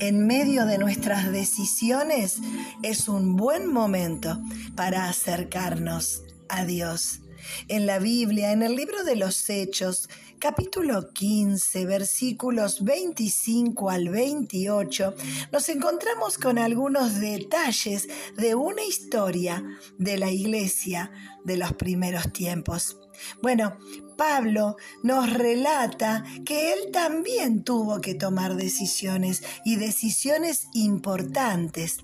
En medio de nuestras decisiones es un buen momento para acercarnos a Dios. En la Biblia, en el libro de los Hechos, capítulo 15, versículos 25 al 28, nos encontramos con algunos detalles de una historia de la iglesia de los primeros tiempos. Bueno, Pablo nos relata que él también tuvo que tomar decisiones y decisiones importantes.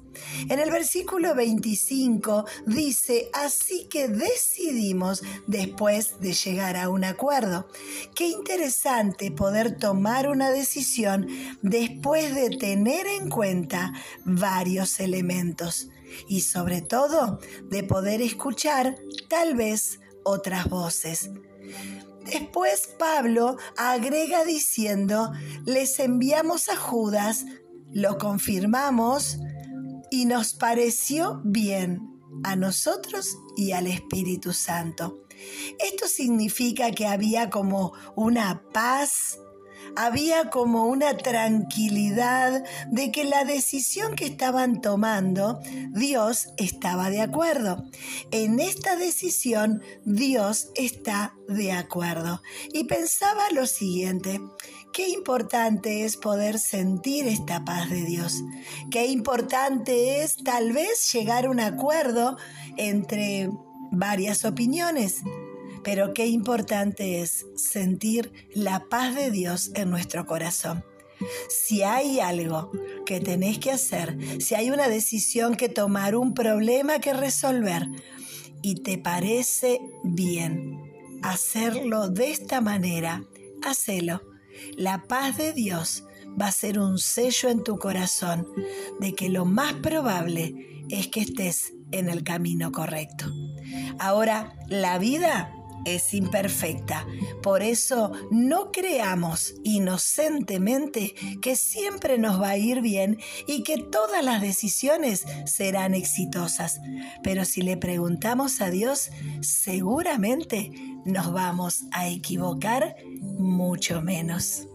En el versículo 25 dice, así que decidimos después de llegar a un acuerdo. Qué interesante poder tomar una decisión después de tener en cuenta varios elementos y sobre todo de poder escuchar tal vez otras voces. Después Pablo agrega diciendo, les enviamos a Judas, lo confirmamos y nos pareció bien a nosotros y al Espíritu Santo. Esto significa que había como una paz había como una tranquilidad de que la decisión que estaban tomando, Dios estaba de acuerdo. En esta decisión, Dios está de acuerdo. Y pensaba lo siguiente, qué importante es poder sentir esta paz de Dios. Qué importante es tal vez llegar a un acuerdo entre varias opiniones pero qué importante es sentir la paz de Dios en nuestro corazón. Si hay algo que tenés que hacer, si hay una decisión que tomar, un problema que resolver, y te parece bien hacerlo de esta manera, hacelo. La paz de Dios va a ser un sello en tu corazón de que lo más probable es que estés en el camino correcto. Ahora, la vida es imperfecta. Por eso no creamos inocentemente que siempre nos va a ir bien y que todas las decisiones serán exitosas. Pero si le preguntamos a Dios, seguramente nos vamos a equivocar mucho menos.